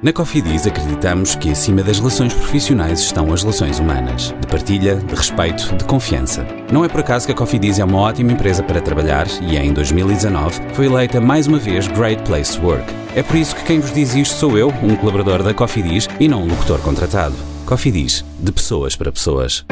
Na Cofidis acreditamos que acima das relações profissionais estão as relações humanas, de partilha, de respeito, de confiança. Não é por acaso que a Cofidis é uma ótima empresa para trabalhar e em 2019 foi eleita mais uma vez Great Place to Work. É por isso que quem vos diz isto sou eu, um colaborador da Cofidis e não um locutor contratado. Cofidis, de pessoas para pessoas.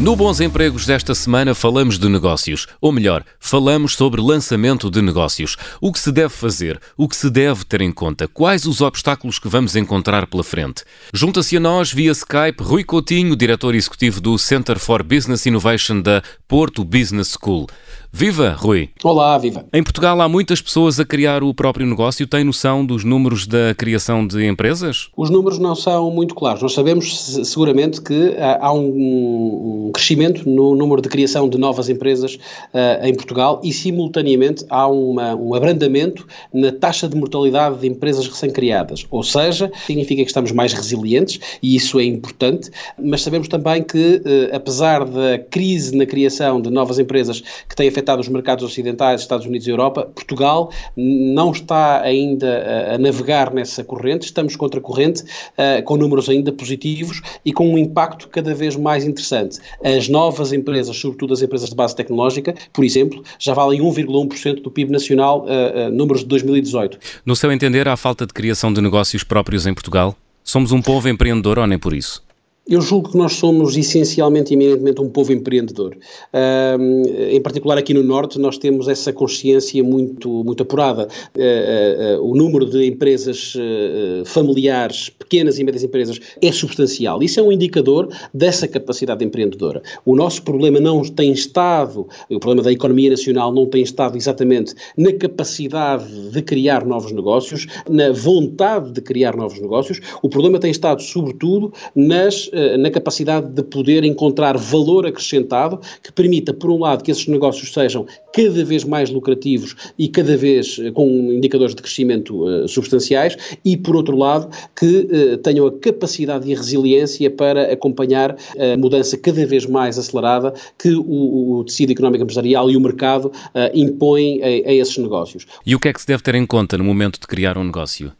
No Bons Empregos desta semana falamos de negócios, ou melhor, falamos sobre lançamento de negócios. O que se deve fazer, o que se deve ter em conta, quais os obstáculos que vamos encontrar pela frente. Junta-se a nós via Skype Rui Coutinho, diretor executivo do Center for Business Innovation da Porto Business School. Viva, Rui! Olá, viva! Em Portugal há muitas pessoas a criar o próprio negócio. Tem noção dos números da criação de empresas? Os números não são muito claros. Nós sabemos seguramente que há um crescimento no número de criação de novas empresas uh, em Portugal e, simultaneamente, há uma, um abrandamento na taxa de mortalidade de empresas recém-criadas. Ou seja, significa que estamos mais resilientes e isso é importante, mas sabemos também que, uh, apesar da crise na criação de novas empresas que tem afetado os mercados ocidentais, Estados Unidos e Europa, Portugal não está ainda a navegar nessa corrente, estamos contra a corrente, uh, com números ainda positivos e com um impacto cada vez mais interessante. As novas empresas, sobretudo as empresas de base tecnológica, por exemplo, já valem 1,1% do PIB nacional, uh, números de 2018. No seu entender, há falta de criação de negócios próprios em Portugal? Somos um povo empreendedor ou nem por isso? Eu julgo que nós somos essencialmente e eminentemente um povo empreendedor. em particular aqui no Norte nós temos essa consciência muito, muito apurada. Uh, uh, uh, o número de empresas familiares, pequenas e médias empresas, é substancial. Isso é um indicador dessa capacidade empreendedora. O nosso problema não tem estado, o problema da economia nacional não tem estado exatamente na capacidade de criar novos negócios, na vontade de criar novos negócios. O problema tem estado, sobretudo, nas na capacidade de poder encontrar valor acrescentado que permita, por um lado, que esses negócios sejam cada vez mais lucrativos e cada vez eh, com indicadores de crescimento uh, substanciais e, por outro lado, que tenham a capacidade e a resiliência para acompanhar a mudança cada vez mais acelerada que o, o tecido económico empresarial e o mercado impõem a, a, esses negócios. E o que é que se deve ter em conta no momento de criar um negócio?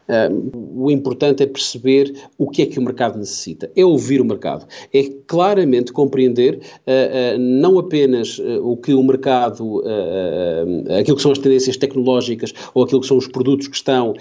o importante é perceber o que é que o mercado necessita, é ouvir o mercado. É claramente compreender uh, uh, não apenas uh, o que o mercado, aquilo que são as tendências tecnológicas ou aquilo que são os produtos que estão,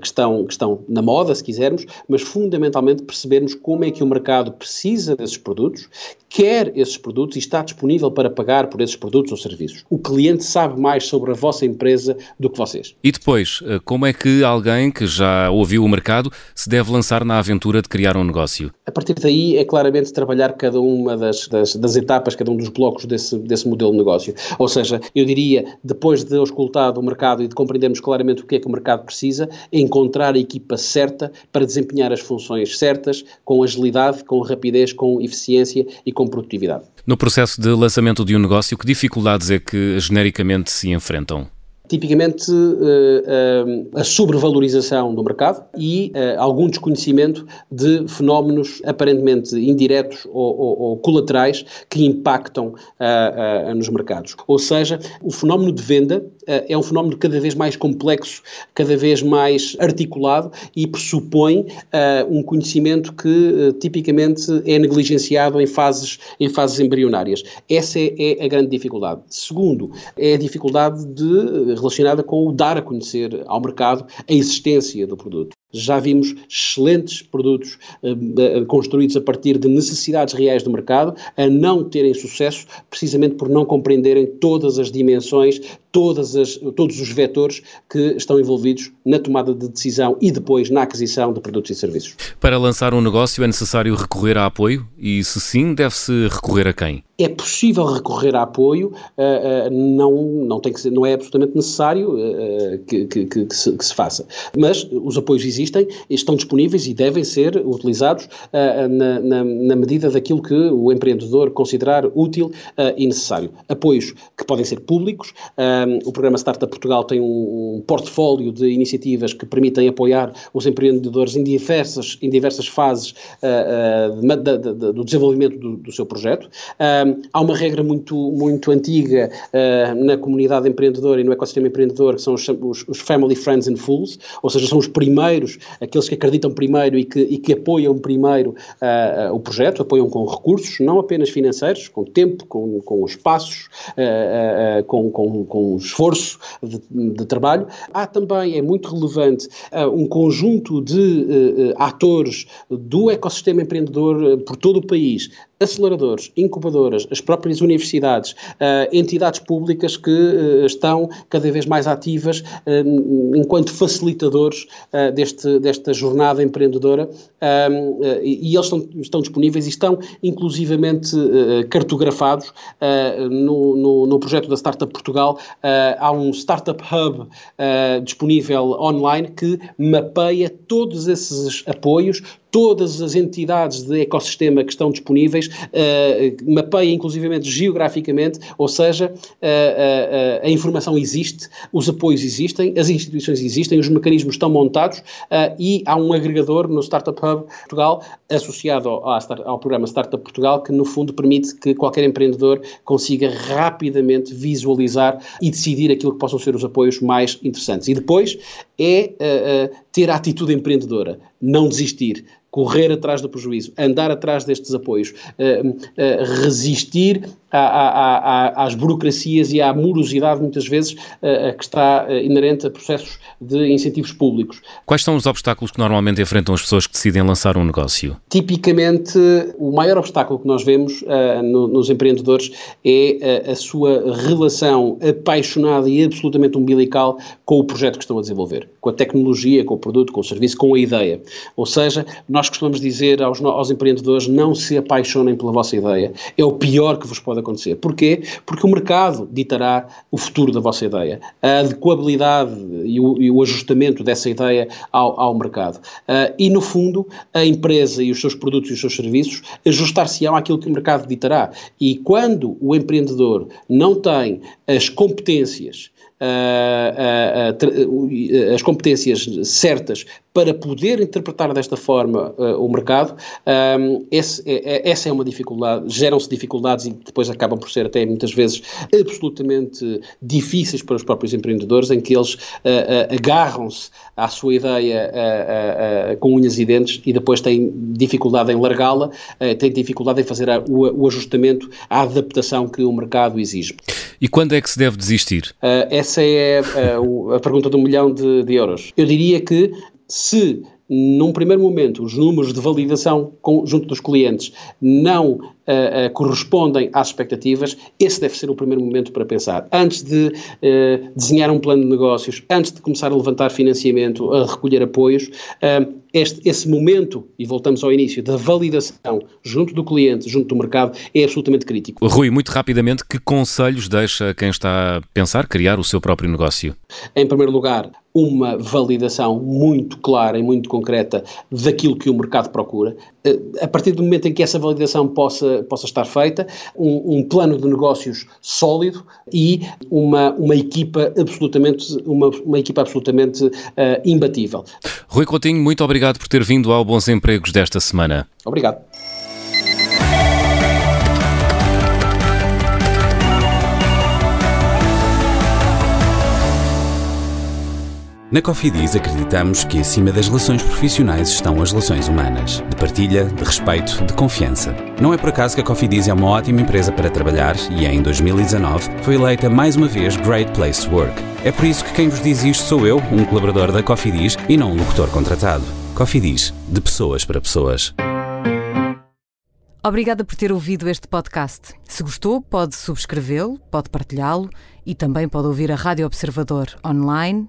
que estão, que estão na moda, se quisermos, mas fundamentalmente percebermos como é que o mercado precisa desses produtos, quer esses produtos e está disponível para pagar por esses produtos ou serviços. O cliente sabe mais sobre a vossa empresa do que vocês. E depois, como é que alguém que já ouviu o mercado se deve lançar na aventura de criar um negócio? A partir daí é claramente trabalhar cada uma das, das, das, etapas, cada um dos blocos desse, desse modelo de negócio. Ou seja, eu diria, depois de auscultado o mercado e de compreendermos claramente o que é que o mercado precisa, encontrar a equipa certa para desempenhar as funções certas, com agilidade, com rapidez, com eficiência e com produtividade. No processo de lançamento de um negócio, que dificuldades é que genericamente se enfrentam? Tipicamente uh, uh, a sobrevalorização do mercado e uh, algum desconhecimento de fenómenos aparentemente indiretos ou colaterais que impactam nos mercados. Ou seja, o fenómeno de venda é um fenómeno cada vez mais complexo, cada vez mais articulado e pressupõe um conhecimento que tipicamente é negligenciado em fases, em fases embrionárias. Essa é, é a grande dificuldade. Segundo, é a dificuldade de relacionada com o dar a conhecer ao mercado a existência do produto. Já vimos excelentes produtos uh, construídos a partir de necessidades reais do mercado a não terem sucesso precisamente por não compreenderem todas as dimensões, todas as, todos os vetores que estão envolvidos na tomada de decisão e depois na aquisição de produtos e serviços. Para lançar um negócio é necessário recorrer a apoio e, se sim, deve-se recorrer a quem? É possível recorrer a apoio, uh, uh, não, não, tem que ser, não é absolutamente necessário que, que, que, se, que se faça. Mas os apoios existem existem, estão disponíveis e devem ser utilizados uh, na, na, na, medida daquilo que o empreendedor considerar útil uh, e necessário. Apoios que podem ser públicos, o programa Startup Portugal tem um, um portfólio de iniciativas que permitem apoiar os empreendedores em diversas, em diversas fases de, de, de, do desenvolvimento do, do seu projeto. há uma regra muito, muito antiga na comunidade empreendedora e no ecossistema empreendedor, que são os, os, os Family, Friends and Fools, ou seja, são os primeiros, aqueles que acreditam primeiro e que, e que apoiam primeiro uh, uh, o projeto, apoiam com recursos, não apenas financeiros, com tempo, com, com espaços, uh, com, com, com esforço de, de, trabalho. Há também, é muito relevante, um conjunto de atores do ecossistema empreendedor por todo o país, aceleradores, incubadoras, as próprias universidades, uh, entidades públicas que uh, estão cada vez mais ativas uh, enquanto facilitadores deste, desta jornada empreendedora e, e, eles estão, estão, disponíveis e estão inclusivamente cartografados no, no, no, projeto da Startup Portugal. há um Startup Hub disponível online que mapeia todos esses apoios, todas as entidades de ecossistema que estão disponíveis, uh, mapeia inclusivamente geograficamente, ou seja, uh, uh, a informação existe, os apoios existem, as instituições existem, os mecanismos estão montados e há um agregador no Startup Hub Portugal associado ao, ao programa Startup Portugal que no fundo permite que qualquer empreendedor consiga rapidamente visualizar e decidir aquilo que possam ser os apoios mais interessantes. E depois é ter a atitude empreendedora, não desistir, correr atrás do prejuízo, andar atrás destes apoios, uh, uh, resistir à, à, à, às burocracias e à morosidade, muitas vezes, uh, que está inerente a processos de incentivos públicos. Quais são os obstáculos que normalmente enfrentam as pessoas que decidem lançar um negócio? Tipicamente, o maior obstáculo que nós vemos no, nos empreendedores é a sua relação apaixonada e absolutamente umbilical com o projeto que estão a desenvolver, com a tecnologia, com o produto, com o serviço, com a ideia. Ou seja, nós nós costumamos dizer aos, aos empreendedores não se apaixonem pela vossa ideia. É o pior que vos pode acontecer. Porquê? Porque o mercado ditará o futuro da vossa ideia. A adequabilidade e o, e o ajustamento dessa ideia ao, ao mercado. Uh, e, no fundo, a empresa e os seus produtos e os seus serviços ajustar-se-ão àquilo que o mercado ditará. E quando o empreendedor não tem as competências as competências certas para poder interpretar desta forma o mercado, esse, é, é, essa é uma dificuldade, geram-se dificuldades e depois acabam por ser até muitas vezes absolutamente difíceis para os próprios empreendedores, em que eles agarram-se à sua ideia com unhas e dentes e depois têm dificuldade em largá-la, têm dificuldade em fazer o, ajustamento à adaptação que o mercado exige. E quando é que se deve desistir? Uh, essa é a, a pergunta de um milhão de, de euros. Eu diria que se num primeiro momento, os números de validação com, junto dos clientes não uh, uh, correspondem às expectativas, esse deve ser o primeiro momento para pensar. Antes de uh, desenhar um plano de negócios, antes de começar a levantar financiamento, a recolher apoios, este, esse momento, e voltamos ao início, da validação junto do cliente, junto do mercado, é absolutamente crítico. Rui, muito rapidamente, que conselhos deixa quem está a pensar criar o seu próprio negócio? Em primeiro lugar, uma validação muito clara e muito concreta daquilo que o mercado procura. Eh, a partir do momento em que essa validação possa, possa estar feita, um, um plano de negócios sólido e uma, uma equipa absolutamente, uma, uma equipa absolutamente uh, imbatível. Rui Coutinho, muito obrigado por ter vindo ao Bons Empregos desta semana. Obrigado. Na Cofidis acreditamos que acima das relações profissionais estão as relações humanas, de partilha, de respeito, de confiança. Não é por acaso que a Cofidis é uma ótima empresa para trabalhar e em 2019 foi eleita mais uma vez Great Place to Work. É por isso que quem vos diz isto sou eu, um colaborador da Cofidis e não um locutor contratado. Cofidis, de pessoas para pessoas. Obrigada por ter ouvido este podcast. Se gostou, pode subscrevê-lo, pode partilhá-lo e também pode ouvir a Rádio Observador online